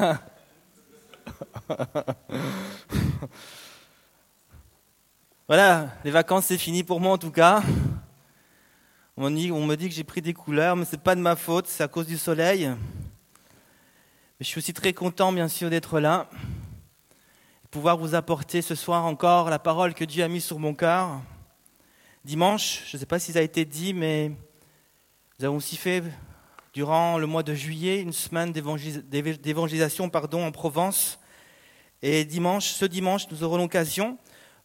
voilà, les vacances c'est fini pour moi en tout cas. On me dit, que j'ai pris des couleurs, mais ce n'est pas de ma faute, c'est à cause du soleil. Mais je suis aussi très content, bien sûr, d'être là, de pouvoir vous apporter ce soir encore la parole que Dieu a mise sur mon cœur. Dimanche, je ne sais pas si ça a été dit, mais nous avons aussi fait, durant le mois de juillet, une semaine d'évangélisation pardon, en Provence. Et dimanche, ce dimanche, nous aurons l'occasion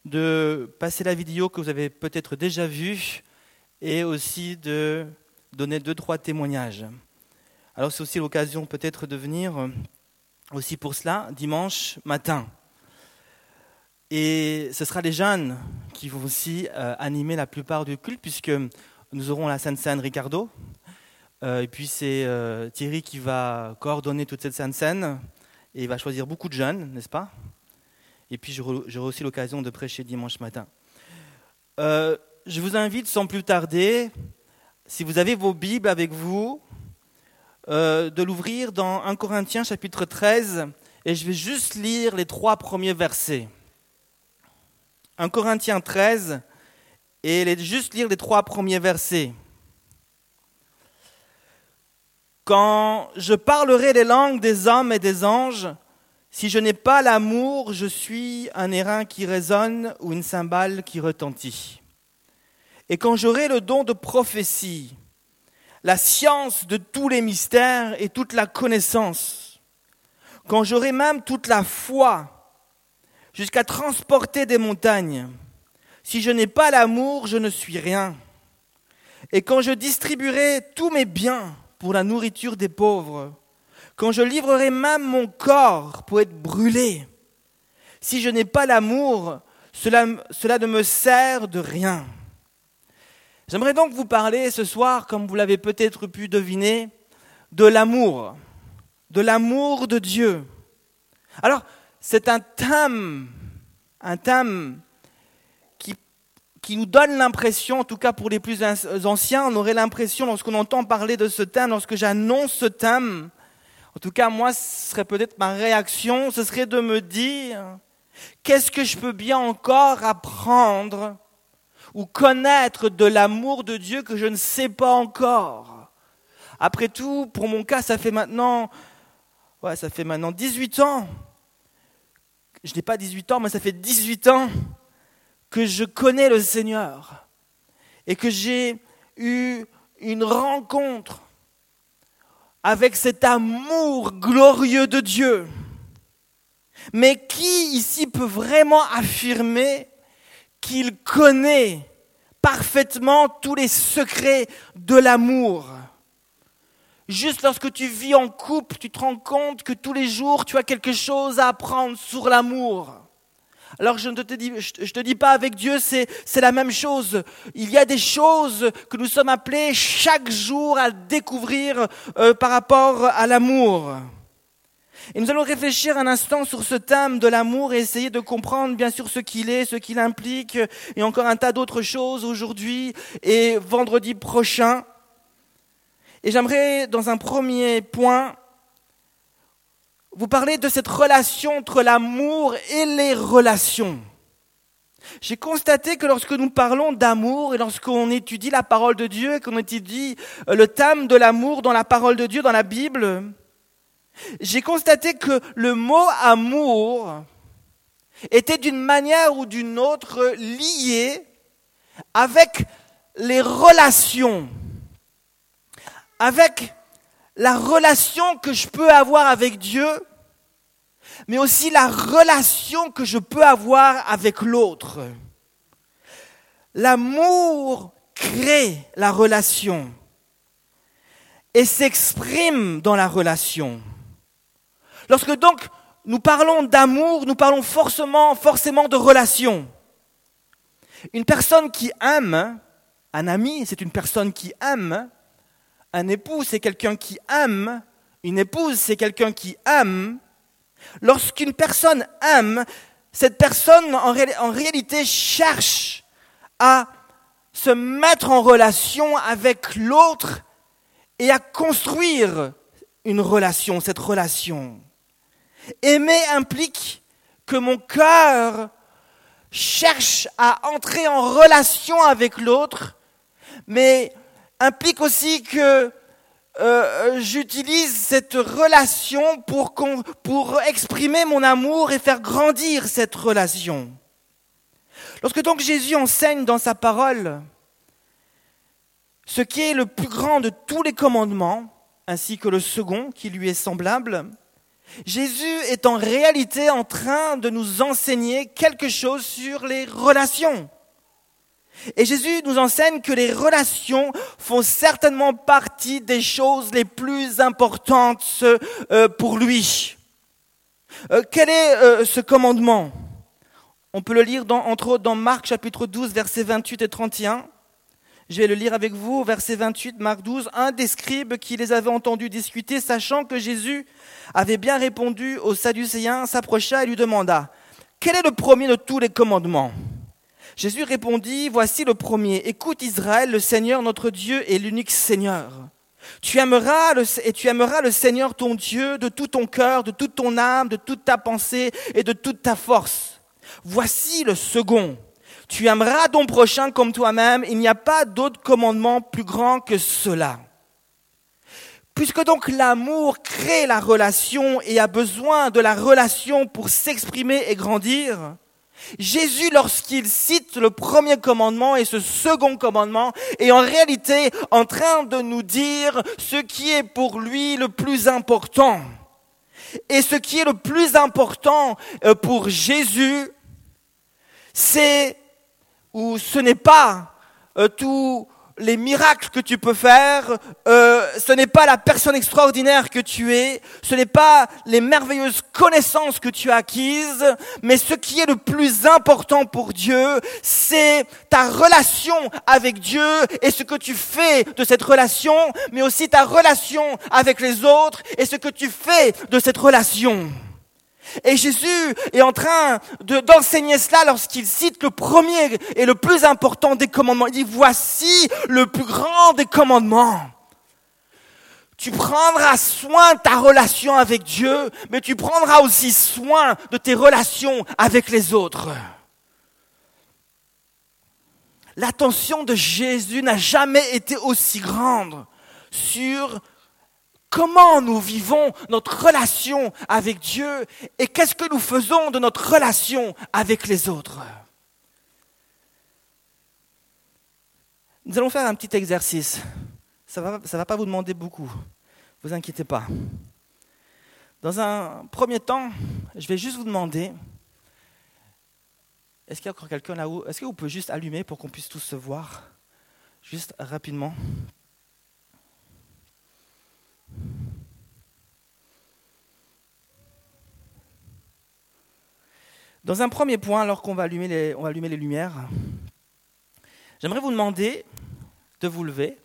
de passer la vidéo que vous avez peut-être déjà vue et aussi de donner deux, trois témoignages. Alors c'est aussi l'occasion peut-être de venir aussi pour cela dimanche matin. Et ce sera les jeunes qui vont aussi euh, animer la plupart du culte, puisque nous aurons la Sainte Seine Ricardo. Euh, et puis c'est Thierry qui va coordonner toute cette Seine et il va choisir beaucoup de jeunes, n'est-ce pas? Et puis j'aurai aussi l'occasion de prêcher dimanche matin je vous invite sans plus tarder, si vous avez vos Bibles avec vous, euh, de l'ouvrir dans 1 Corinthiens chapitre 13 et je vais juste lire les trois premiers versets. 1 Corinthiens 13 et juste lire les trois premiers versets. Quand je parlerai les langues des hommes et des anges, si je n'ai pas l'amour, je suis un airain qui résonne ou une cymbale qui retentit. Et quand j'aurai le don de prophétie, la science de tous les mystères et toute la connaissance, quand j'aurai même toute la foi jusqu'à transporter des montagnes, si je n'ai pas l'amour, je ne suis rien. Et quand je distribuerai tous mes biens pour la nourriture des pauvres, quand je livrerai même mon corps pour être brûlé, si je n'ai pas l'amour, cela, cela ne me sert de rien. J'aimerais donc vous parler ce soir, comme vous l'avez peut-être pu deviner, de l'amour, de l'amour de Dieu. Alors, c'est un thème, un thème qui nous donne l'impression, en tout cas pour les plus anciens, on aurait l'impression, lorsqu'on entend parler de ce thème, lorsque j'annonce ce thème, en tout cas moi, ce serait peut-être ma réaction, ce serait de me dire, qu'est-ce que je peux bien encore apprendre ou connaître de l'amour de Dieu que je ne sais pas encore? Après tout, pour mon cas, ça fait maintenant, ouais, ça fait maintenant 18 ans. Je n'ai pas 18 ans, mais ça fait 18 ans que je connais le Seigneur et que j'ai eu une rencontre avec cet amour glorieux de Dieu. Mais qui ici peut vraiment affirmer qu'il connaît parfaitement tous les secrets de l'amour? Juste lorsque tu vis en couple, tu te rends compte que tous les jours, tu as quelque chose à apprendre sur l'amour. Alors je ne te dis, pas avec Dieu, c'est, c'est la même chose. Il y a des choses que nous sommes appelés chaque jour à découvrir euh, par rapport à l'amour. Et nous allons réfléchir un instant sur ce thème de l'amour et essayer de comprendre bien sûr ce qu'il est, ce qu'il implique, et encore un tas d'autres choses aujourd'hui et vendredi prochain. Et j'aimerais, dans un premier point, vous parler de cette relation entre l'amour et les relations. J'ai constaté que lorsque nous parlons d'amour et lorsqu'on étudie la parole de Dieu et qu'on étudie le thème de l'amour dans la parole de Dieu, dans la Bible, j'ai constaté que le mot amour était d'une manière ou d'une autre lié avec les relations, avec la relation que je peux avoir avec Dieu, mais aussi la relation que je peux avoir avec l'autre. L'amour crée la relation et s'exprime dans la relation. Lorsque donc nous parlons d'amour, nous parlons forcément, forcément de relation. Une personne qui aime, un ami, c'est une personne qui aime. Un époux, c'est quelqu'un qui aime. Une épouse, c'est quelqu'un qui aime. Lorsqu'une personne aime, cette personne en, en réalité cherche à se mettre en relation avec l'autre et à construire une relation, cette relation. Aimer implique que mon cœur cherche à entrer en relation avec l'autre, mais implique aussi que euh, j'utilise cette relation pour, pour exprimer mon amour et faire grandir cette relation. Lorsque donc Jésus enseigne dans sa parole ce qui est le plus grand de tous les commandements, ainsi que le second qui lui est semblable, Jésus est en réalité en train de nous enseigner quelque chose sur les relations. Et Jésus nous enseigne que les relations font certainement partie des choses les plus importantes euh, pour lui. Euh, quel est euh, ce commandement? On peut le lire entre autres dans Marc chapitre 12 versets 28 et 31. Je vais le lire avec vous, verset 28, Marc 12. Un des scribes qui les avait entendus discuter, sachant que Jésus avait bien répondu aux Sadducéens, s'approcha et lui demanda, Quel est le premier de tous les commandements? Jésus répondit, Voici le premier. Écoute Israël, le Seigneur notre Dieu est l'unique Seigneur. Tu aimeras le, et tu aimeras le Seigneur ton Dieu de tout ton cœur, de toute ton âme, de toute ta pensée et de toute ta force. Voici le second. Tu aimeras ton prochain comme toi-même. Il n'y a pas d'autre commandement plus grand que cela. Puisque donc l'amour crée la relation et a besoin de la relation pour s'exprimer et grandir, Jésus, lorsqu'il cite le premier commandement et ce second commandement, est en réalité en train de nous dire ce qui est pour lui le plus important. Et ce qui est le plus important euh, pour Jésus, c'est où ce n'est pas euh, tous les miracles que tu peux faire, euh, ce n'est pas la personne extraordinaire que tu es, ce n'est pas les merveilleuses connaissances que tu as acquises, mais ce qui est le plus important pour Dieu, c'est ta relation avec Dieu et ce que tu fais de cette relation, mais aussi ta relation avec les autres et ce que tu fais de cette relation. Et Jésus est en train d'enseigner cela lorsqu'il cite le premier et le plus important des commandements. Il dit, voici le plus grand des commandements. Tu prendras soin de ta relation avec Dieu, mais tu prendras aussi soin de tes relations avec les autres. L'attention de Jésus n'a jamais été aussi grande sur comment nous vivons notre relation avec Dieu et qu'est-ce que nous faisons de notre relation avec les autres. Nous allons faire un petit exercice. Ça ne va, pas vous demander beaucoup. Vous inquiétez pas. Dans un premier temps, je vais juste vous demander, est-ce qu'il y a encore quelqu'un là-haut? Est-ce que vous pouvez juste allumer pour qu'on puisse tous se voir? Juste rapidement. Dans un premier point, alors qu'on va allumer les, on les lumières, j'aimerais vous demander de vous lever.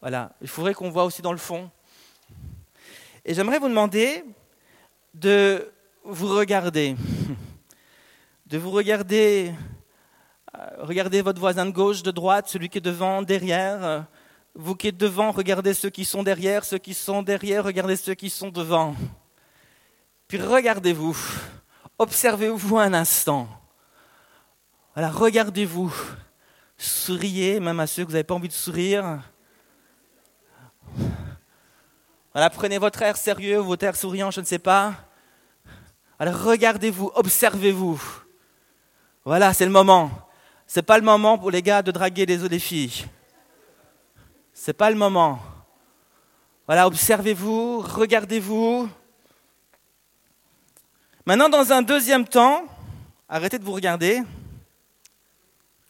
Voilà, il faudrait qu'on voit aussi dans le fond. Et j'aimerais vous demander de vous regarder, de vous regarder, regardez votre voisin de gauche, de droite, celui qui est devant, derrière. Vous qui êtes devant, regardez ceux qui sont derrière, ceux qui sont derrière, regardez ceux qui sont devant. Puis regardez-vous, observez-vous un instant. Voilà, regardez-vous, souriez, même à ceux que vous n'avez pas envie de sourire. Voilà, prenez votre air sérieux, votre air souriant, je ne sais pas. Voilà, regardez-vous, observez-vous. Voilà, c'est le moment. C'est pas le moment pour les gars de draguer les autres filles. C'est pas le moment. Voilà, observez-vous, regardez-vous. Maintenant, dans un deuxième temps, arrêtez de vous regarder.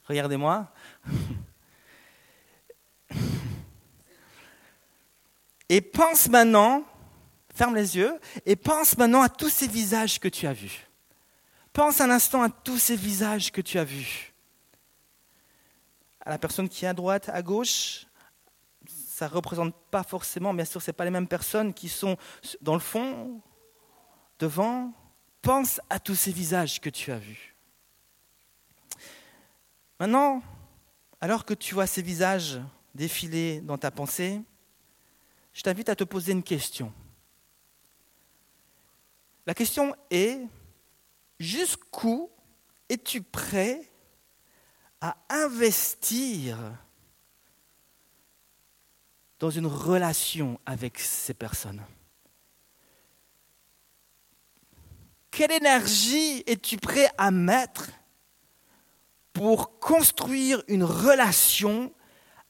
Regardez-moi. Et pense maintenant, ferme les yeux, et pense maintenant à tous ces visages que tu as vus. Pense un instant à tous ces visages que tu as vus. À la personne qui est à droite, à gauche, ça ne représente pas forcément, bien sûr, ce pas les mêmes personnes qui sont dans le fond, devant, Pense à tous ces visages que tu as vus. Maintenant, alors que tu vois ces visages défiler dans ta pensée, je t'invite à te poser une question. La question est, jusqu'où es-tu prêt à investir dans une relation avec ces personnes Quelle énergie es-tu prêt à mettre pour construire une relation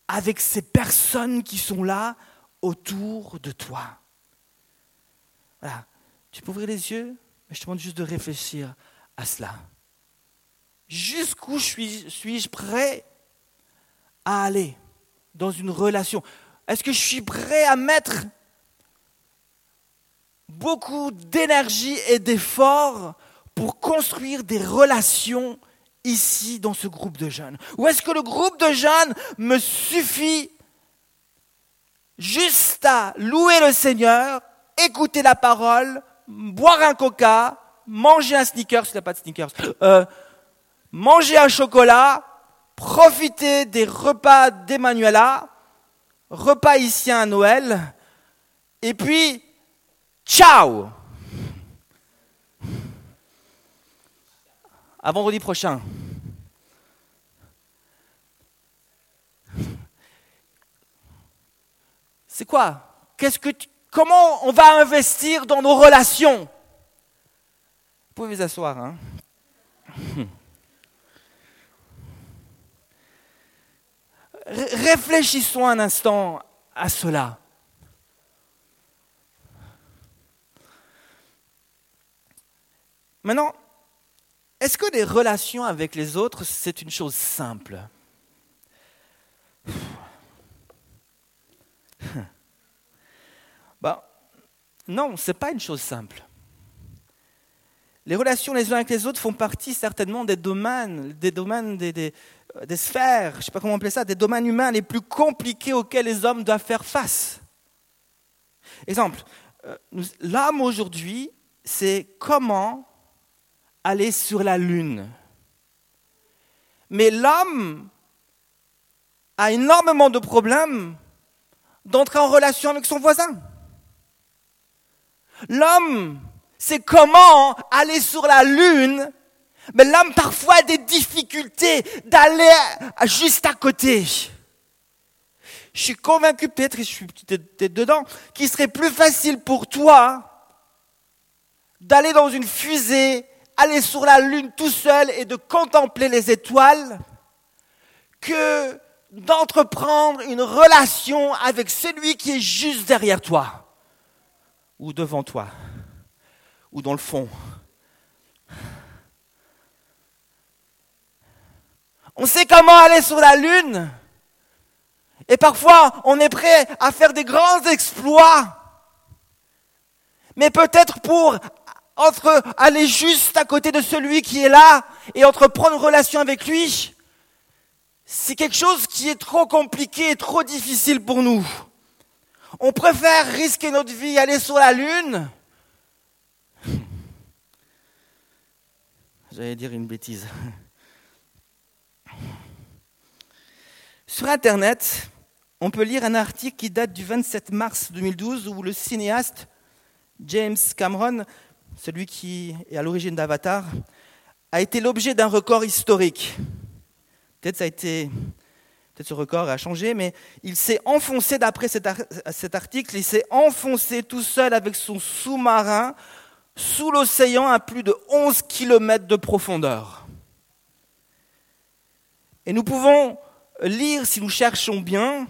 avec ces personnes qui sont là autour de toi? Voilà. Tu peux ouvrir les yeux, mais je te demande juste de réfléchir à cela. Jusqu'où suis-je prêt à aller dans une relation? Est-ce que je suis prêt à mettre beaucoup d'énergie et d'efforts pour construire des relations ici dans ce groupe de jeunes? Ou est-ce que le groupe de jeunes me suffit juste à louer le Seigneur, écouter la parole, boire un coca, manger un sneaker, s'il n'y a pas de sneakers, euh, manger un chocolat, profiter des repas d'Emmanuela, repas ici à Noël, et puis, ciao À vendredi prochain. C'est quoi? Qu'est-ce que Comment on va investir dans nos relations? Vous pouvez vous asseoir. Hein Réfléchissons un instant à cela. Maintenant, est-ce que les relations avec les autres, c'est une chose simple? Bah, Non, ce n'est pas une chose simple. Les relations les uns avec les autres font partie certainement des domaines, des domaines, des, sphères, je ne sais pas comment appeler ça, des domaines humains les plus compliqués auxquels les hommes doivent faire face. Exemple, euh, l'homme aujourd'hui, c'est comment aller sur la Lune. Mais l'homme a énormément de problèmes d'entrer en relation avec son voisin. L'homme c'est comment aller sur la Lune, mais l'homme parfois a des difficultés d'aller juste à côté. Je suis convaincu, peut-être, je suis peut-être dedans, qu'il serait plus facile pour toi d'aller dans une fusée, aller sur la Lune tout seul et de contempler les étoiles, que d'entreprendre une relation avec celui qui est juste derrière toi ou devant toi ou dans le fond. On sait comment aller sur la Lune. Et parfois, on est prêt à faire des grands exploits. Mais peut-être pour entre aller juste à côté de celui qui est là et entreprendre une relation avec lui, c'est quelque chose qui est trop compliqué et trop difficile pour nous. On préfère risquer notre vie, aller sur la Lune, J'allais dire une bêtise. Sur Internet, on peut lire un article qui date du 27 mars 2012 où le cinéaste James Cameron, celui qui est à l'origine d'Avatar, a été l'objet d'un record historique. Peut-être ça a été, peut-être ce record a changé, mais il s'est enfoncé d'après cet, cet article, il s'est enfoncé tout seul avec son sous-marin sous l'océan à plus de 11 km de profondeur. Et nous pouvons lire, si nous cherchons bien,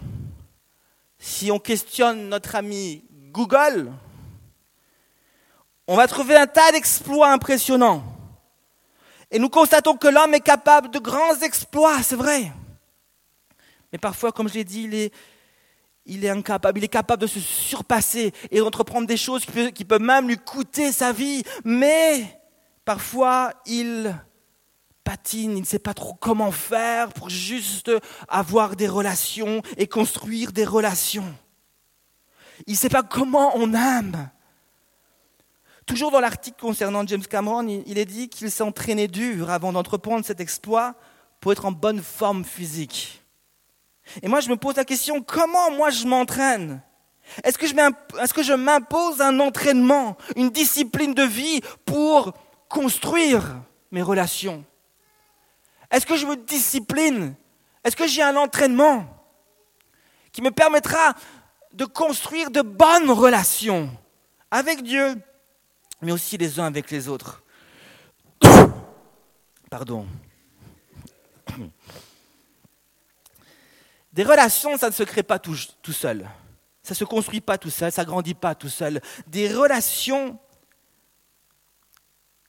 si on questionne notre ami Google, on va trouver un tas d'exploits impressionnants. Et nous constatons que l'homme est capable de grands exploits, c'est vrai. Mais parfois, comme je l'ai dit, il est, incapable, il est capable de se surpasser et d'entreprendre des choses qui peuvent, même lui coûter sa vie. Mais parfois, il patine, il ne sait pas trop comment faire pour juste avoir des relations et construire des relations. Il ne sait pas comment on aime. Toujours dans l'article concernant James Cameron, il est dit qu'il s'est entraîné dur avant d'entreprendre cet exploit pour être en bonne forme physique. Et moi, je me pose la question, comment moi je m'entraîne? Est-ce que, je m'impose un entraînement, une discipline de vie pour construire mes relations? Est-ce que je me discipline? Est-ce que j'ai un entraînement qui me permettra de construire de bonnes relations avec Dieu, mais aussi les uns avec les autres? Pardon. Des relations, ça ne se crée pas tout, seul. Ça ne se construit pas tout seul, ça ne grandit pas tout seul. Des relations,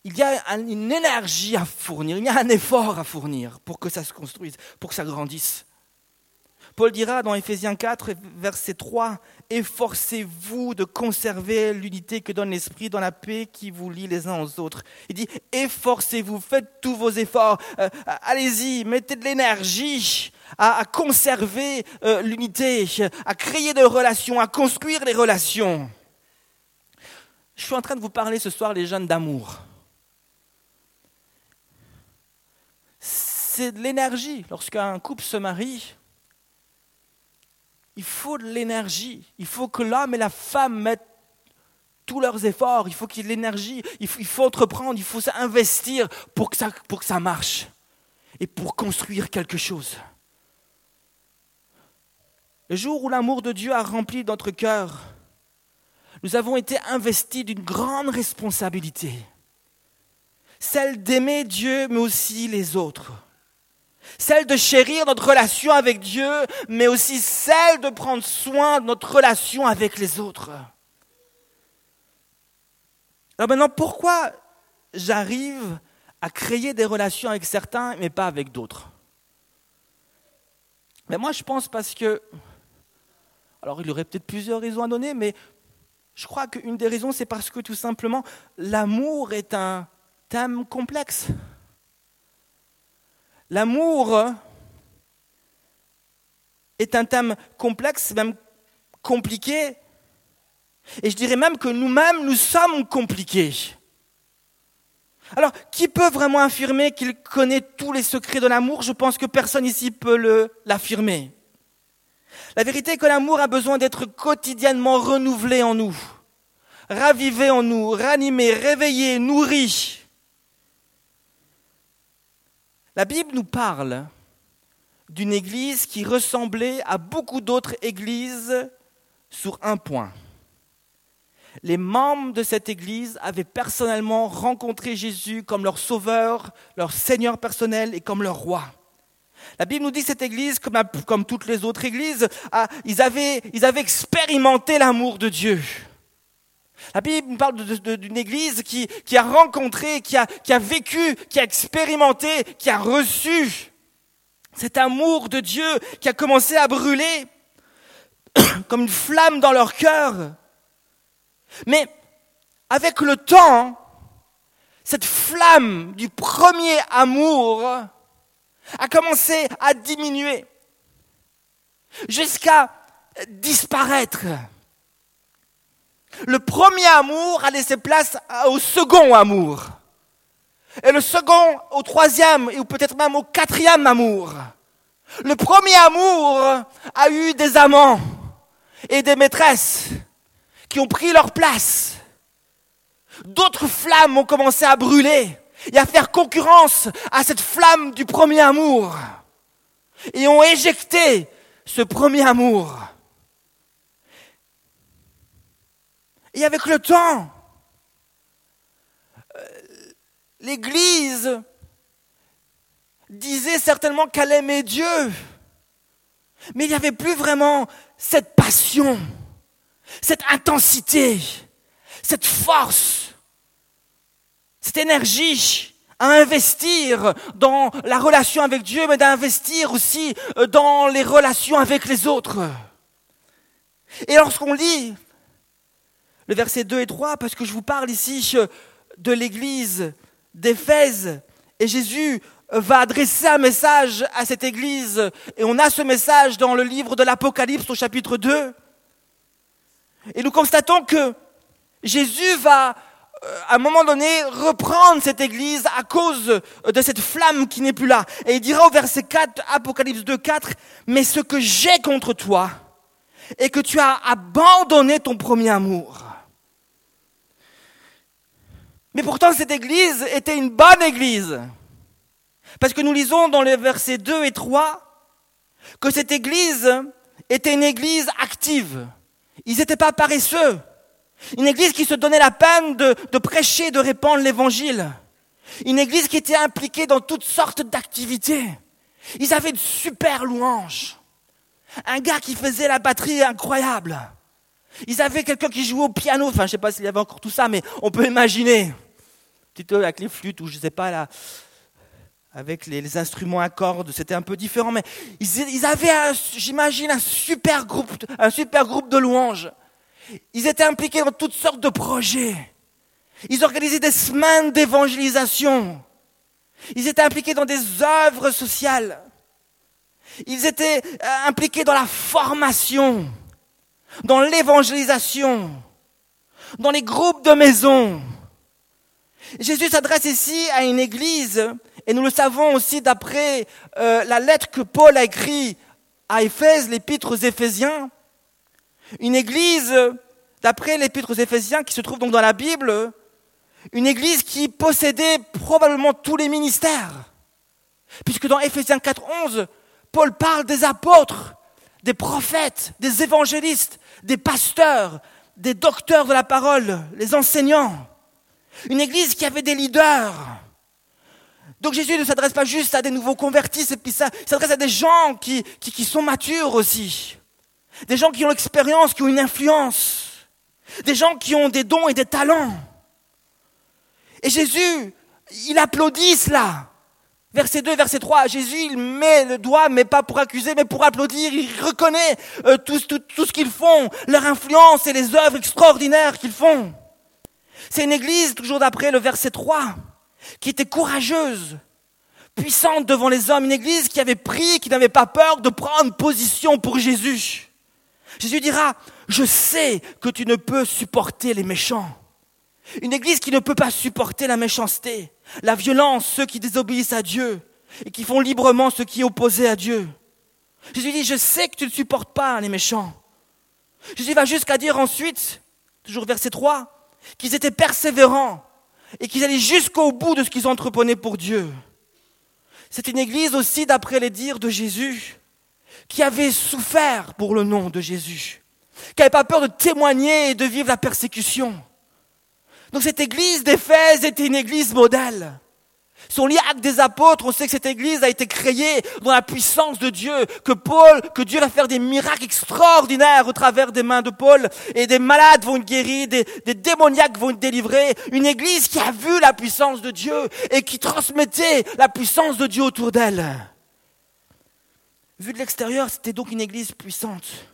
il y a une énergie à fournir, il y a un effort à fournir pour que ça se construise, pour que ça grandisse. Paul dira dans Éphésiens 4, verset 3, Efforcez-vous de conserver l'unité que donne l'Esprit dans la paix qui vous lie les uns aux autres. Il dit, efforcez-vous, faites tous vos efforts, euh, allez-y, mettez de l'énergie à, conserver euh, l'unité, à créer des relations, à construire les relations. Je suis en train de vous parler ce soir, les jeunes, d'amour. C'est de l'énergie. Lorsqu'un couple se marie, il faut de l'énergie. Il faut que l'homme et la femme mettent tous leurs efforts. Il faut qu'il y ait de l'énergie. Il faut, entreprendre. Il faut s'investir pour pour que ça marche. Et pour construire quelque chose. Le jour où l'amour de Dieu a rempli notre cœur, nous avons été investis d'une grande responsabilité. Celle d'aimer Dieu, mais aussi les autres celle de chérir notre relation avec Dieu, mais aussi celle de prendre soin de notre relation avec les autres. Alors maintenant, pourquoi j'arrive à créer des relations avec certains, mais pas avec d'autres? Mais moi, je pense parce que, alors il y aurait peut-être plusieurs raisons à donner, mais je crois qu'une des raisons, c'est parce que tout simplement, l'amour est un thème complexe. L'amour est un thème complexe, même compliqué. Et je dirais même que nous-mêmes, nous sommes compliqués. Alors, qui peut vraiment affirmer qu'il connaît tous les secrets de l'amour? Je pense que personne ici peut l'affirmer. La vérité est que l'amour a besoin d'être quotidiennement renouvelé en nous, ravivé en nous, ranimé, réveillé, nourri. La Bible nous parle d'une église qui ressemblait à beaucoup d'autres églises sur un point. Les membres de cette église avaient personnellement rencontré Jésus comme leur sauveur, leur Seigneur personnel et comme leur roi. La Bible nous dit que cette église, comme, toutes les autres églises, ils, avaient, ils avaient expérimenté l'amour de Dieu. La Bible parle d'une église qui, a rencontré, qui a, qui a vécu, qui a expérimenté, qui a reçu cet amour de Dieu qui a commencé à brûler comme une flamme dans leur cœur. Mais avec le temps, cette flamme du premier amour a commencé à diminuer jusqu'à disparaître. Le premier amour a laissé place au second amour. Et le second au troisième, ou peut-être même au quatrième amour. Le premier amour a eu des amants et des maîtresses qui ont pris leur place. D'autres flammes ont commencé à brûler et à faire concurrence à cette flamme du premier amour. Et ont éjecté ce premier amour. Et avec le temps, euh, l'Église disait certainement qu'elle aimait Dieu, mais il n'y avait plus vraiment cette passion, cette intensité, cette force, cette énergie à investir dans la relation avec Dieu, mais d'investir aussi euh, dans les relations avec les autres. Et lorsqu'on lit le verset 2 et 3, parce que je vous parle ici de l'église d'Éphèse. Et Jésus va adresser un message à cette église. Et on a ce message dans le livre de l'Apocalypse au chapitre 2. Et nous constatons que Jésus va, euh, à un moment donné, reprendre cette église à cause de cette flamme qui n'est plus là. Et il dira au verset 4, Apocalypse 2, 4, Mais ce que j'ai contre toi, et que tu as abandonné ton premier amour. Mais pourtant, cette église était une bonne église. Parce que nous lisons dans les versets 2 et 3 que cette église était une église active. Ils n'étaient pas paresseux. Une église qui se donnait la peine de, de prêcher, de répandre l'évangile. Une église qui était impliquée dans toutes sortes d'activités. Ils avaient de super louanges. Un gars qui faisait la batterie incroyable. Ils avaient quelqu'un qui jouait au piano. Enfin, je ne sais pas s'il y avait encore tout ça, mais on peut imaginer. Petit peu avec les flûtes ou je ne sais pas là, avec les, instruments à cordes, c'était un peu différent. Mais ils, avaient, j'imagine, un super groupe, un super groupe de louanges. Ils étaient impliqués dans toutes sortes de projets. Ils organisaient des semaines d'évangélisation. Ils étaient impliqués dans des œuvres sociales. Ils étaient euh, impliqués dans la formation, dans l'évangélisation, dans les groupes de maison. Jésus s'adresse ici à une église, et nous le savons aussi d'après euh, la lettre que Paul a écrite à Éphèse, l'épître aux Éphésiens. Une église, d'après l'épître aux Éphésiens, qui se trouve donc dans la Bible, une église qui possédait probablement tous les ministères. Puisque dans Éphésiens 4, 11, Paul parle des apôtres, des prophètes, des évangélistes, des pasteurs, des docteurs de la parole, les enseignants. Une église qui avait des leaders. Donc Jésus ne s'adresse pas juste à des nouveaux convertis, il s'adresse à des gens qui, qui, qui sont matures aussi. Des gens qui ont l'expérience, qui ont une influence. Des gens qui ont des dons et des talents. Et Jésus, il applaudit cela. Verset 2, verset 3, Jésus, il met le doigt, mais pas pour accuser, mais pour applaudir. Il reconnaît euh, tout, tout, tout ce qu'ils font, leur influence et les œuvres extraordinaires qu'ils font. C'est une église, toujours d'après le verset 3, qui était courageuse, puissante devant les hommes. Une église qui avait pris, qui n'avait pas peur de prendre position pour Jésus. Jésus dira, je sais que tu ne peux supporter les méchants. Une église qui ne peut pas supporter la méchanceté, la violence, ceux qui désobéissent à Dieu et qui font librement ce qui est opposé à Dieu. Jésus dit, je sais que tu ne supportes pas les méchants. Jésus va jusqu'à dire ensuite, toujours verset 3, qu'ils étaient persévérants et qu'ils allaient jusqu'au bout de ce qu'ils entreprenaient pour Dieu. C'est une église aussi, d'après les dires de Jésus, qui avait souffert pour le nom de Jésus, qui n'avait pas peur de témoigner et de vivre la persécution. Donc cette église d'Éphèse était une église modèle. Son lien avec des apôtres, on sait que cette église a été créée dans la puissance de Dieu, que Paul, que Dieu va faire des miracles extraordinaires au travers des mains de Paul, et des malades vont être guéris, des, des démoniaques vont être délivrés. Une église qui a vu la puissance de Dieu et qui transmettait la puissance de Dieu autour d'elle. Vu de l'extérieur, c'était donc une église puissante.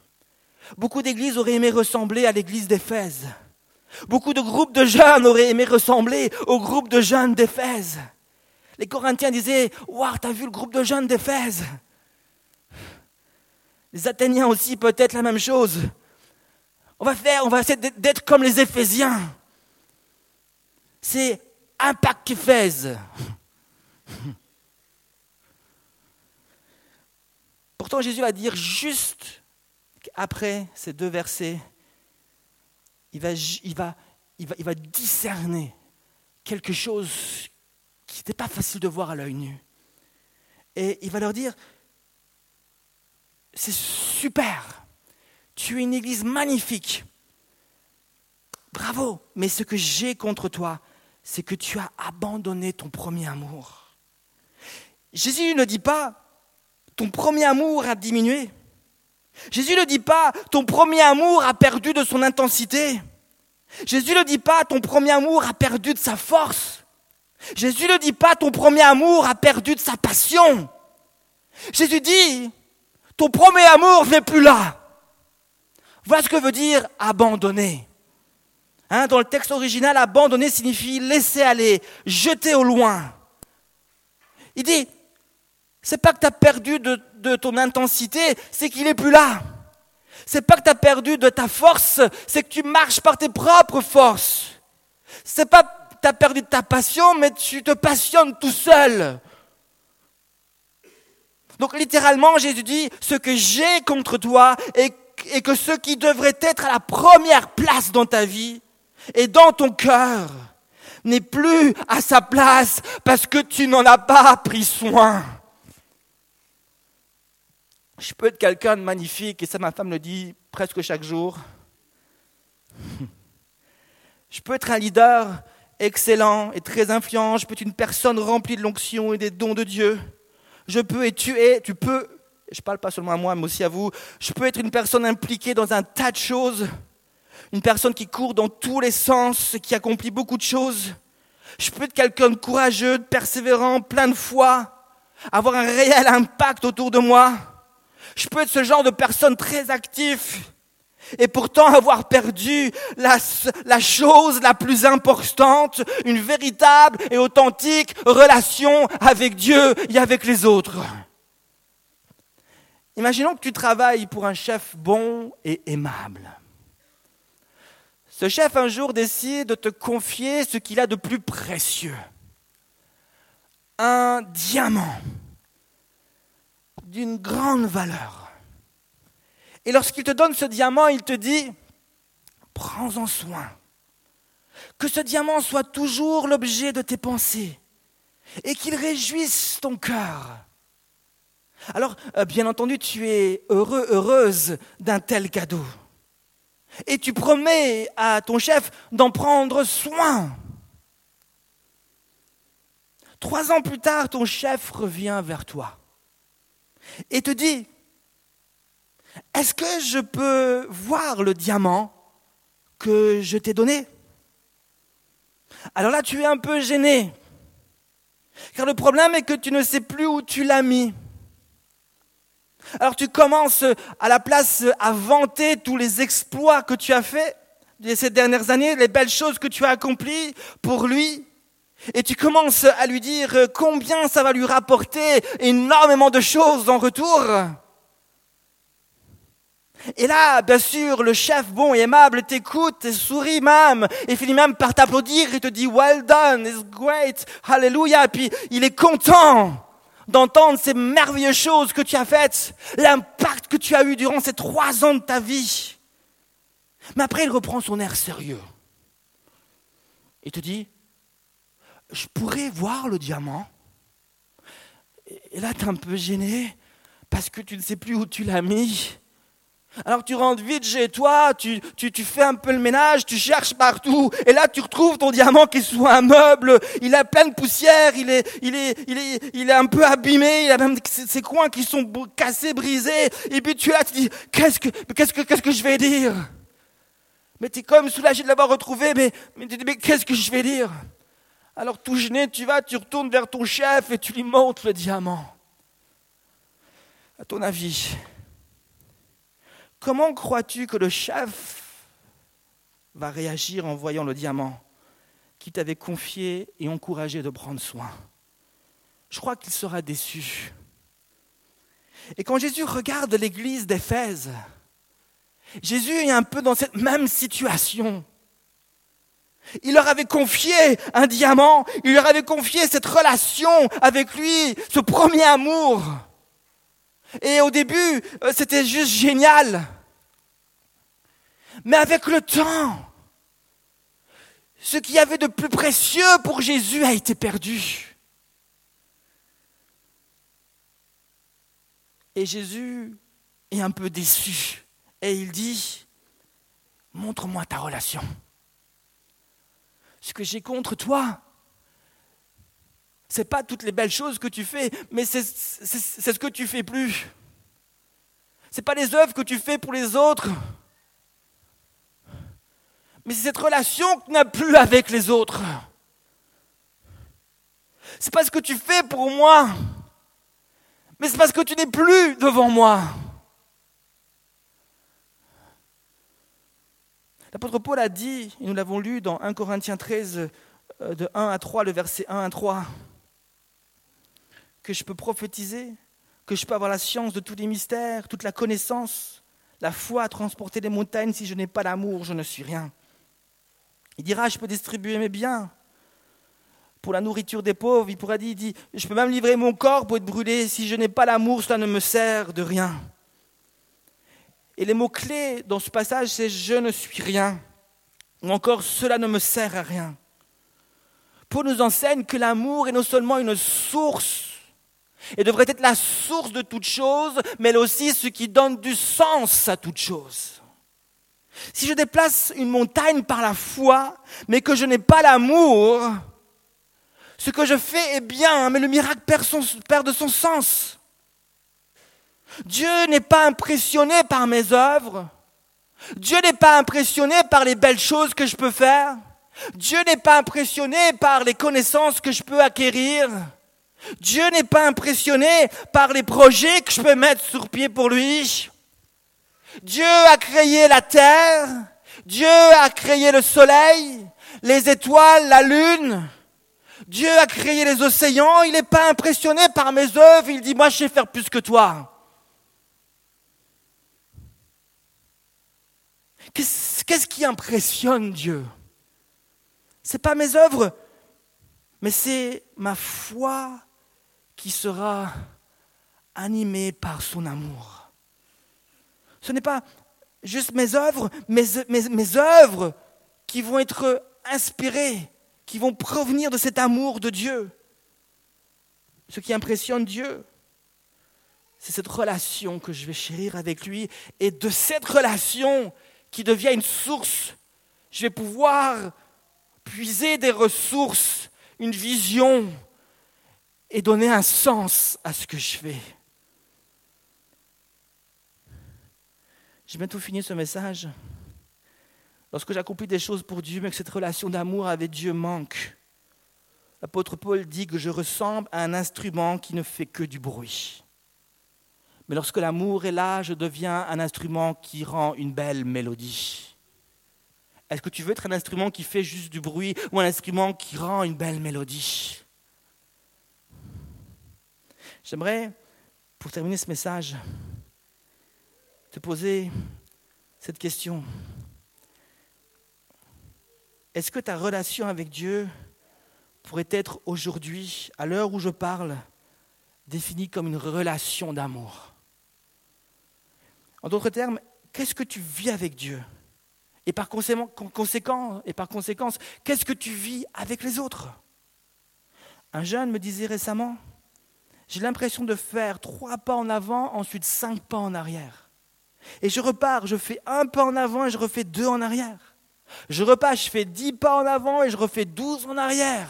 Beaucoup d'églises auraient aimé ressembler à l'église d'Éphèse. Beaucoup de groupes de jeunes auraient aimé ressembler au groupe de jeunes d'Éphèse. Les Corinthiens disaient Waouh, t'as vu le groupe de jeunes d'Éphèse? Les Athéniens aussi, peut-être la même chose. On va faire, on va essayer d'être comme les Éphésiens. C'est Impact Éphèse. Pourtant, Jésus va dire juste après ces deux versets il va, discerner quelque chose qui n'était pas facile de voir à l'œil nu. Et il va leur dire, c'est super, tu es une église magnifique, bravo, mais ce que j'ai contre toi, c'est que tu as abandonné ton premier amour. Jésus ne dit pas, ton premier amour a diminué. Jésus ne dit pas, ton premier amour a perdu de son intensité. Jésus ne dit pas, ton premier amour a perdu de sa force. Jésus ne dit pas, ton premier amour a perdu de sa passion. Jésus dit, ton premier amour n'est plus là. Voilà ce que veut dire abandonner. Hein, dans le texte original, abandonner signifie laisser aller, jeter au loin. Il dit, c'est pas que tu as perdu de, ton intensité, c'est qu'il n'est plus là. C'est pas que tu as perdu de ta force, c'est que tu marches par tes propres forces. C'est pas que tu as perdu de ta passion, mais tu te passionnes tout seul. Donc littéralement, Jésus dit, ce que j'ai contre toi est et que ce qui devrait être à la première place dans ta vie et dans ton cœur n'est plus à sa place parce que tu n'en as pas pris soin. Je peux être quelqu'un de magnifique, et ça ma femme le dit presque chaque jour. Je peux être un leader excellent et très influent, je peux être une personne remplie de l'onction et des dons de Dieu. Je peux et tu es, tu peux, je parle pas seulement à moi, mais aussi à vous, je peux être une personne impliquée dans un tas de choses, une personne qui court dans tous les sens, qui accomplit beaucoup de choses. Je peux être quelqu'un de courageux, de persévérant, plein de foi, avoir un réel impact autour de moi. Je peux être ce genre de personne très actif et pourtant avoir perdu la, chose la plus importante, une véritable et authentique relation avec Dieu et avec les autres. Imaginons que tu travailles pour un chef bon et aimable. Ce chef un jour décide de te confier ce qu'il a de plus précieux. Un diamant d'une grande valeur. Et lorsqu'il te donne ce diamant, il te dit, prends-en soin. Que ce diamant soit toujours l'objet de tes pensées et qu'il réjouisse ton cœur. Alors, euh, bien entendu, tu es heureux, heureuse d'un tel cadeau. Et tu promets à ton chef d'en prendre soin. Trois ans plus tard, ton chef revient vers toi et te dit, est-ce que je peux voir le diamant que je t'ai donné? Alors là, tu es un peu gêné, car le problème est que tu ne sais plus où tu l'as mis. Alors tu commences à la place à vanter tous les exploits que tu as faits ces dernières années, les belles choses que tu as accomplies pour lui. Et tu commences à lui dire combien ça va lui rapporter énormément de choses en retour. Et là, bien sûr, le chef bon et aimable t'écoute et sourit même, et finit même par t'applaudir et te dit Well done, it's great, hallelujah. Puis il est content d'entendre ces merveilleuses choses que tu as faites, l'impact que tu as eu durant ces trois ans de ta vie. Mais après, il reprend son air sérieux. Il te dit je pourrais voir le diamant. Et là, tu es un peu gêné parce que tu ne sais plus où tu l'as mis. Alors tu rentres vite chez toi, tu, fais un peu le ménage, tu cherches partout, et là tu retrouves ton diamant qui est sous un meuble, il a plein de poussière, il est, il est, il est, il est un peu abîmé, il a même ses coins qui sont cassés, brisés, et puis tu es là, tu dis, qu'est-ce que, qu'est-ce que, qu'est-ce que je vais dire? Mais tu es comme soulagé de l'avoir retrouvé, mais, mais, mais qu'est-ce que je vais dire? Alors tout gêné, tu vas, tu retournes vers ton chef et tu lui montres le diamant. À ton avis, comment crois-tu que le chef va réagir en voyant le diamant qui t'avait confié et encouragé de prendre soin? Je crois qu'il sera déçu. Et quand Jésus regarde l'église d'Éphèse, Jésus est un peu dans cette même situation. Il leur avait confié un diamant, il leur avait confié cette relation avec lui, ce premier amour. Et au début, euh, c'était juste génial. Mais avec le temps, ce qui y avait de plus précieux pour Jésus a été perdu. Et Jésus est un peu déçu. Et il dit, montre-moi ta relation ce que j'ai contre toi. Ce n'est pas toutes les belles choses que tu fais, mais c'est ce que tu fais plus. Ce n'est pas les œuvres que tu fais pour les autres, mais c'est cette relation que tu n'as plus avec les autres. C'est pas ce que tu fais pour moi, mais c'est parce que tu n'es plus devant moi. L'apôtre Paul a dit, et nous l'avons lu dans 1 Corinthiens 13, euh, de 1 à 3, le verset 1 à 3, que je peux prophétiser, que je peux avoir la science de tous les mystères, toute la connaissance, la foi à transporter les montagnes. Si je n'ai pas l'amour, je ne suis rien. Il dira, je peux distribuer mes biens pour la nourriture des pauvres. Il pourra dire, il dit, je peux même livrer mon corps pour être brûlé. Si je n'ai pas l'amour, cela ne me sert de rien. Et les mots-clés dans ce passage, c'est je ne suis rien, ou encore cela ne me sert à rien. Paul nous enseigne que l'amour est non seulement une source, et devrait être la source de toute chose, mais aussi ce qui donne du sens à toute chose. Si je déplace une montagne par la foi, mais que je n'ai pas l'amour, ce que je fais est bien, mais le miracle perd, perd de son sens. Dieu n'est pas impressionné par mes œuvres. Dieu n'est pas impressionné par les belles choses que je peux faire. Dieu n'est pas impressionné par les connaissances que je peux acquérir. Dieu n'est pas impressionné par les projets que je peux mettre sur pied pour lui. Dieu a créé la terre, Dieu a créé le soleil, les étoiles, la lune. Dieu a créé les océans, il n'est pas impressionné par mes œuvres, il dit moi je sais faire plus que toi. Qu'est-ce qui impressionne Dieu? Ce n'est pas mes œuvres, mais c'est ma foi qui sera animée par son amour. Ce n'est pas juste mes œuvres, mes, mes, mes œuvres qui vont être inspirées, qui vont provenir de cet amour de Dieu. Ce qui impressionne Dieu, c'est cette relation que je vais chérir avec lui. Et de cette relation qui devient une source, je vais pouvoir puiser des ressources, une vision, et donner un sens à ce que je fais. J'ai bientôt fini ce message. Lorsque j'accomplis des choses pour Dieu, mais que cette relation d'amour avec Dieu manque, l'apôtre Paul dit que je ressemble à un instrument qui ne fait que du bruit. Mais lorsque l'amour est là, je deviens un instrument qui rend une belle mélodie. Est-ce que tu veux être un instrument qui fait juste du bruit ou un instrument qui rend une belle mélodie? J'aimerais, pour terminer ce message, te poser cette question. Est-ce que ta relation avec Dieu pourrait être aujourd'hui, à l'heure où je parle, définie comme une relation d'amour? En d'autres termes, qu'est-ce que tu vis avec Dieu? Et par conséquent, qu'est-ce que tu vis avec les autres? Un jeune me disait récemment, j'ai l'impression de faire trois pas en avant, ensuite cinq pas en arrière. Et je repars, je fais un pas en avant et je refais deux en arrière. Je repars, je fais dix pas en avant et je refais douze en arrière.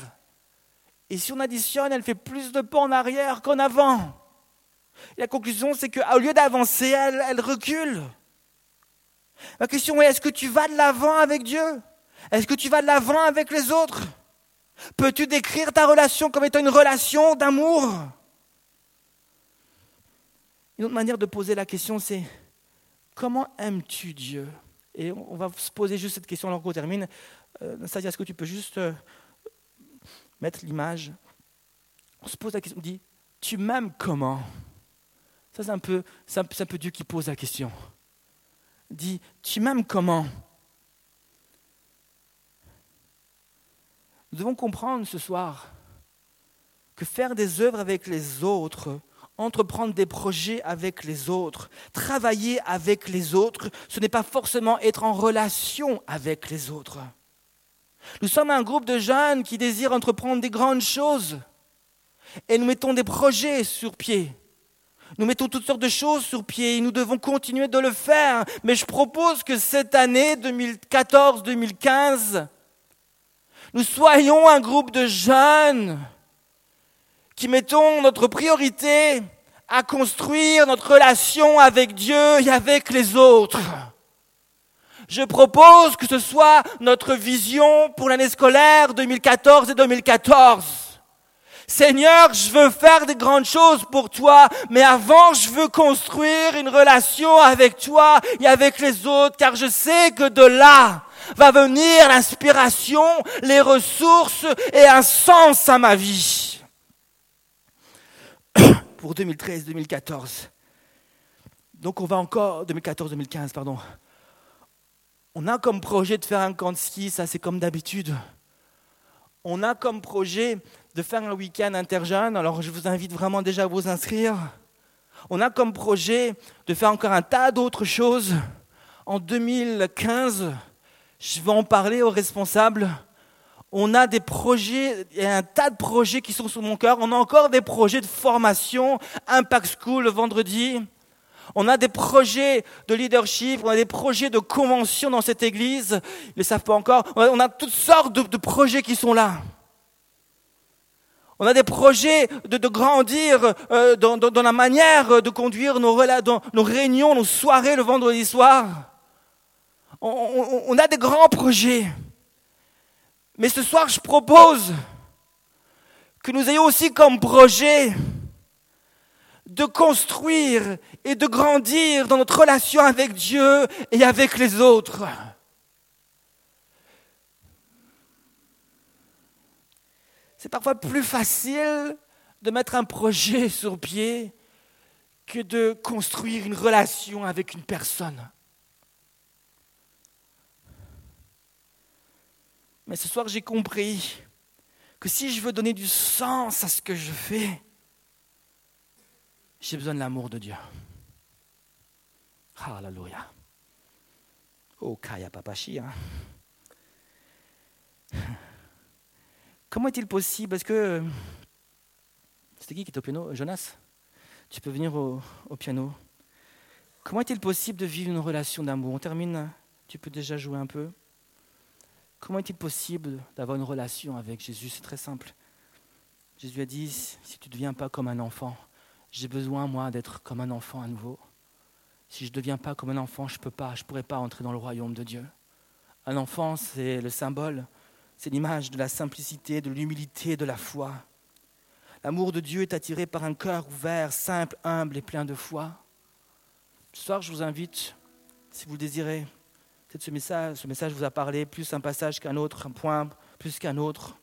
Et si on additionne, elle fait plus de pas en arrière qu'en avant. La conclusion, c'est qu'au lieu d'avancer, elle, recule. Ma question est, est-ce que tu vas de l'avant avec Dieu? Est-ce que tu vas de l'avant avec les autres? Peux-tu décrire ta relation comme étant une relation d'amour? Une autre manière de poser la question, c'est comment aimes-tu Dieu? Et on va se poser juste cette question alors qu'on termine. Euh, C'est-à-dire, est-ce que tu peux juste euh, mettre l'image? On se pose la question, on dit, tu m'aimes comment? Ça, c'est un, peu, un, un peu Dieu qui pose la question. Dit, tu m'aimes comment? Nous devons comprendre ce soir que faire des œuvres avec les autres entreprendre des projets avec les autres, travailler avec les autres, ce n'est pas forcément être en relation avec les autres. Nous sommes un groupe de jeunes qui désirent entreprendre des grandes choses et nous mettons des projets sur pied. Nous mettons toutes sortes de choses sur pied et nous devons continuer de le faire. Mais je propose que cette année 2014-2015, nous soyons un groupe de jeunes qui mettons notre priorité à construire notre relation avec Dieu et avec les autres. Je propose que ce soit notre vision pour l'année scolaire 2014 et 2014. Seigneur, je veux faire des grandes choses pour toi, mais avant, je veux construire une relation avec toi et avec les autres, car je sais que de là va venir l'inspiration, les ressources et un sens à ma vie pour 2013-2014. Donc on va encore, 2014-2015, pardon. On a comme projet de faire un camp de ski, ça c'est comme d'habitude. On a comme projet de faire un week-end interjeune, alors je vous invite vraiment déjà à vous inscrire. On a comme projet de faire encore un tas d'autres choses. En 2015, je vais en parler aux responsables. On a des projets, il y a un tas de projets qui sont sous mon cœur. On a encore des projets de formation, Impact School le vendredi. On a des projets de leadership, on a des projets de convention dans cette église. Ils ne savent pas encore. On a, toutes sortes de, projets qui sont là. On a des projets de, grandir euh, dans, la manière de conduire nos, nos réunions, nos soirées le vendredi soir. on a des grands projets. Mais ce soir, je propose que nous ayons aussi comme projet de construire et de grandir dans notre relation avec Dieu et avec les autres. C'est parfois plus facile de mettre un projet sur pied que de construire une relation avec une personne. Mais ce soir, j'ai compris que si je veux donner du sens à ce que je fais, j'ai besoin de l'amour de Dieu. Alléluia. Oh, Kaya Papachi. Comment est-il possible? Est-ce que. C'était qui qui est au piano? Jonas? Tu peux venir au, au piano. Comment est-il possible de vivre une relation d'amour? On termine. Tu peux déjà jouer un peu. Comment est-il possible d'avoir une relation avec Jésus? C'est très simple. Jésus a dit, si tu ne deviens pas comme un enfant, j'ai besoin, moi, d'être comme un enfant à nouveau. Si je ne deviens pas comme un enfant, je ne peux pas, je ne pourrai pas entrer dans le royaume de Dieu. Un enfant, c'est le symbole, c'est l'image de la simplicité, de l'humilité, de la foi. L'amour de Dieu est attiré par un cœur ouvert, simple, humble et plein de foi. Ce soir, je vous invite, si vous le désirez, peut-être ce message, ce message vous a parlé, plus un passage qu'un autre, un point plus qu'un autre,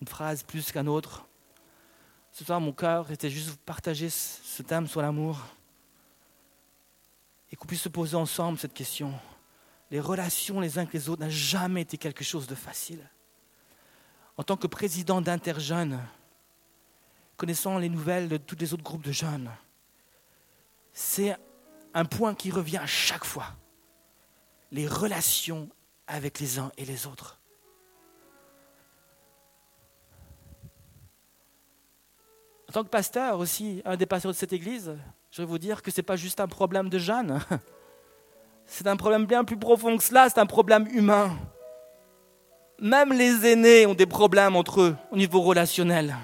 une phrase plus qu'un autre. Ce soir, mon cœur était juste de partager ce thème sur l'amour et qu'on puisse se poser ensemble cette question. Les relations les uns avec les autres n'ont jamais été quelque chose de facile. En tant que président d'Interjeunes, connaissant les nouvelles de tous les autres groupes de jeunes, c'est un point qui revient à chaque fois. Les relations avec les uns et les autres. En tant que pasteur aussi, un des pasteurs de cette église, je vais vous dire que ce n'est pas juste un problème de jeunes. C'est un problème bien plus profond que cela, c'est un problème humain. Même les aînés ont des problèmes entre eux au niveau relationnel.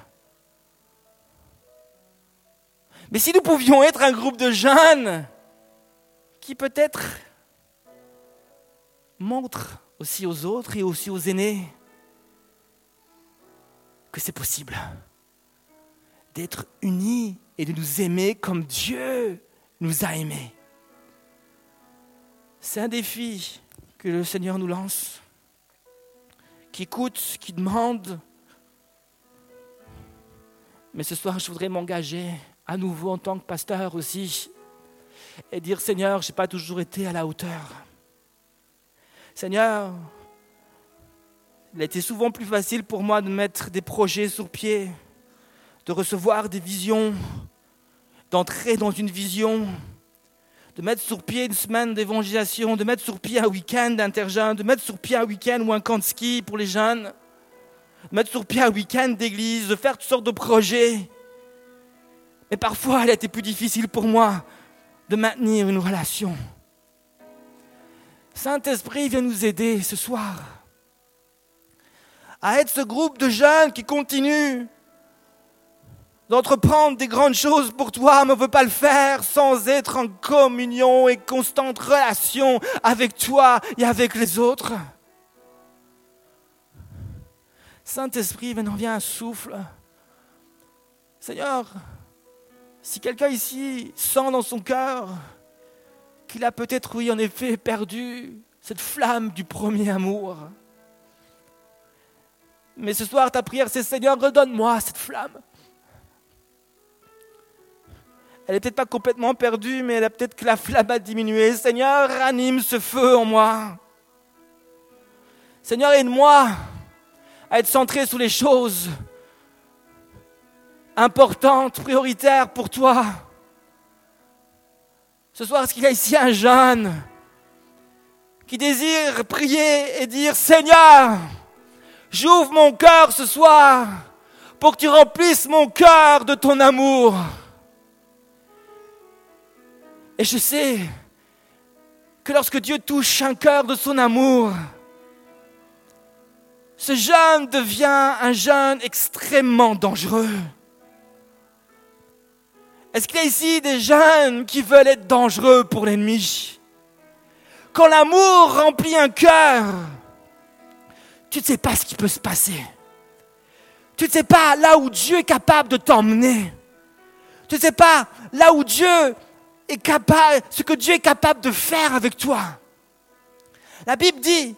Mais si nous pouvions être un groupe de jeunes qui peut-être montrent aussi aux autres et aussi aux aînés que c'est possible d'être unis et de nous aimer comme Dieu nous a aimés. C'est un défi que le Seigneur nous lance, qui coûte, qui demande. Mais ce soir, je voudrais m'engager à nouveau en tant que pasteur aussi et dire Seigneur, je n'ai pas toujours été à la hauteur. Seigneur, il a été souvent plus facile pour moi de mettre des projets sur pied de recevoir des visions, d'entrer dans une vision, de mettre sur pied une semaine d'évangélisation, de mettre sur pied un week-end d'interjeune, de mettre sur pied un week-end ou un camp de ski pour les jeunes, de mettre sur pied un week-end d'église, de faire toutes sortes de projets. Mais parfois, il a été plus difficile pour moi de maintenir une relation. Saint-Esprit vient nous aider ce soir à être ce groupe de jeunes qui continuent d'entreprendre des grandes choses pour toi, mais ne veut pas le faire sans être en communion et constante relation avec toi et avec les autres. Saint-Esprit, maintenant viens souffle. Seigneur, si quelqu'un ici sent dans son cœur qu'il a peut-être, oui, en effet, perdu cette flamme du premier amour, mais ce soir, ta prière, c'est Seigneur, redonne-moi cette flamme. Elle n'est peut-être pas complètement perdue, mais elle a peut-être que la flamme a diminué. Seigneur, ranime ce feu en moi. Seigneur, aide-moi à être centré sur les choses importantes, prioritaires pour toi. Ce soir, est-ce qu'il y a ici un jeune qui désire prier et dire, Seigneur, j'ouvre mon cœur ce soir pour que tu remplisses mon cœur de ton amour? Et je sais que lorsque Dieu touche un cœur de son amour, ce jeune devient un jeune extrêmement dangereux. Est-ce qu'il y a ici des jeunes qui veulent être dangereux pour l'ennemi? Quand l'amour remplit un cœur, tu ne sais pas ce qui peut se passer. Tu ne sais pas là où Dieu est capable de t'emmener. Tu ne sais pas là où Dieu est capable, ce que Dieu est capable de faire avec toi. La Bible dit,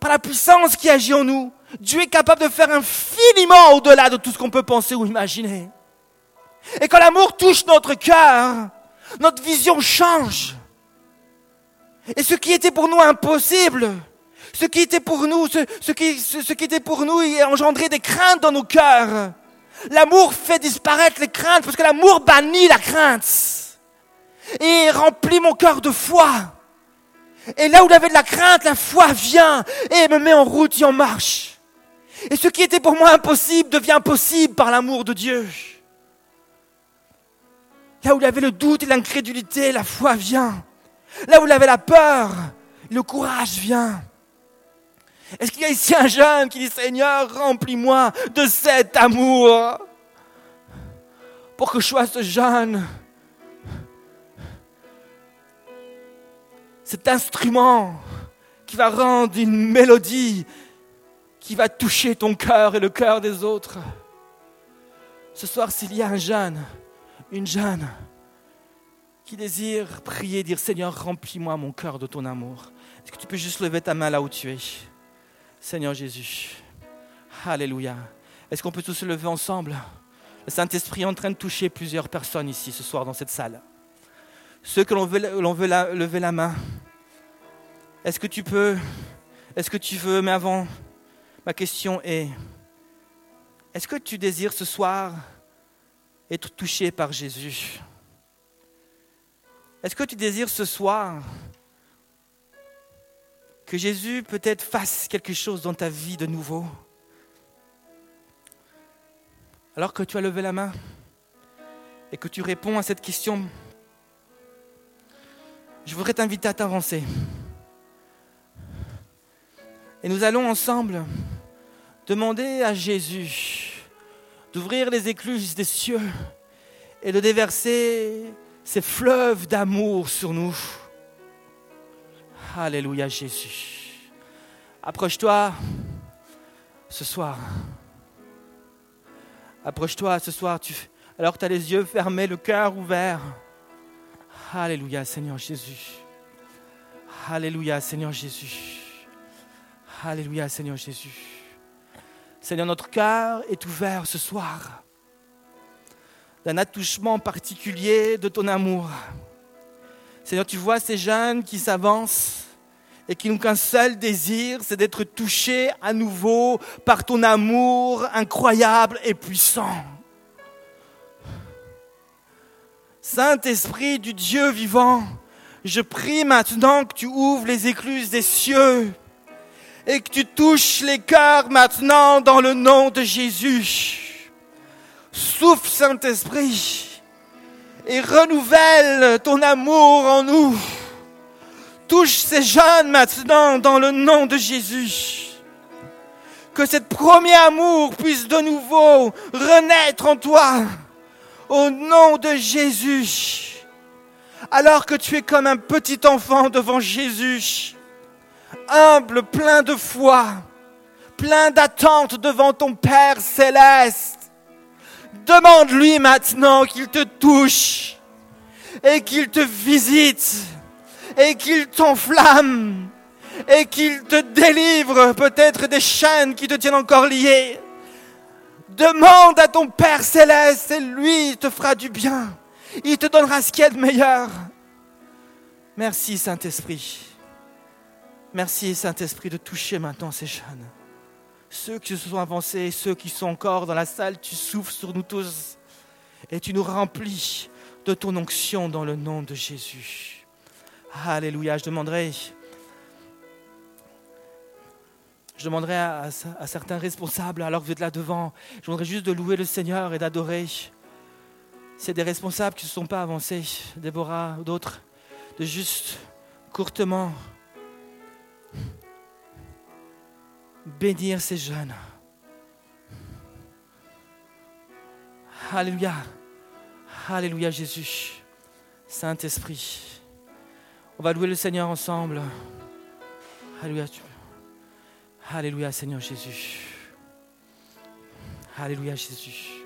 par la puissance qui agit en nous, Dieu est capable de faire infiniment au-delà de tout ce qu'on peut penser ou imaginer. Et quand l'amour touche notre cœur, notre vision change. Et ce qui était pour nous impossible, ce qui était pour nous, ce, qui, ce, qui était pour nous, a engendré des craintes dans nos cœurs. L'amour fait disparaître les craintes, parce que l'amour bannit la crainte. Et remplit mon cœur de foi. Et là où il avait de la crainte, la foi vient et me met en route et en marche. Et ce qui était pour moi impossible devient possible par l'amour de Dieu. Là où il avait le doute et l'incrédulité, la foi vient. Là où il avait la peur, le courage vient. Est-ce qu'il y a ici un jeune qui dit Seigneur, remplis-moi de cet amour pour que je sois ce jeune, cet instrument qui va rendre une mélodie qui va toucher ton cœur et le cœur des autres. Ce soir, s'il y a un jeune, une jeune qui désire prier, dire Seigneur, remplis-moi mon cœur de ton amour. Est-ce que tu peux juste lever ta main là où tu es? Seigneur Jésus. Alléluia. Est-ce qu'on peut tous se lever ensemble? Le Saint-Esprit est en train de toucher plusieurs personnes ici ce soir dans cette salle. Ceux que l'on veut, veut lever la main. Est-ce que tu peux Est-ce que tu veux Mais avant, ma question est est-ce que tu désires ce soir être touché par Jésus? Est-ce que tu désires ce soir que Jésus peut-être fasse quelque chose dans ta vie de nouveau? Alors que tu as levé la main et que tu réponds à cette question, je voudrais t'inviter à t'avancer. Et nous allons ensemble demander à Jésus d'ouvrir les écluses des cieux et de déverser ces fleuves d'amour sur nous. Alléluia Jésus. Approche-toi ce soir. Approche-toi ce soir, alors que tu as les yeux fermés, le cœur ouvert. Alléluia Seigneur Jésus. Alléluia Seigneur Jésus. Alléluia Seigneur Jésus. Seigneur, notre cœur est ouvert ce soir d'un attouchement particulier de ton amour. Seigneur, tu vois ces jeunes qui s'avancent et qui n'ont qu'un seul désir, c'est d'être touchés à nouveau par ton amour incroyable et puissant. Saint-Esprit du Dieu vivant, je prie maintenant que tu ouvres les écluses des cieux et que tu touches les cœurs maintenant dans le nom de Jésus. Souffle Saint-Esprit et renouvelle ton amour en nous. Touche ces jeunes maintenant dans le nom de Jésus. Que cet premier amour puisse de nouveau renaître en toi au nom de Jésus. Alors que tu es comme un petit enfant devant Jésus humble, plein de foi, plein d'attente devant ton Père céleste. Demande-lui maintenant qu'il te touche et qu'il te visite et qu'il t'enflamme et qu'il te délivre peut-être des chaînes qui te tiennent encore liées. Demande à ton Père céleste et lui te fera du bien. Il te donnera ce qui est de meilleur. Merci Saint-Esprit. Merci Saint-Esprit de toucher maintenant ces jeunes. Ceux qui se sont avancés, ceux qui sont encore dans la salle, tu souffles sur nous tous et tu nous remplis de ton onction dans le nom de Jésus. Alléluia. Je demanderai, je demanderai à, certains responsables, alors que vous êtes là devant, je demanderai juste de louer le Seigneur et d'adorer. C'est des responsables qui ne se sont pas avancés, Déborah ou d'autres, de juste courtement bénir ces jeunes. Alléluia. Alléluia Jésus. Saint-Esprit. On va louer le Seigneur ensemble. Alléluia. Alléluia Seigneur Jésus. Alléluia Jésus.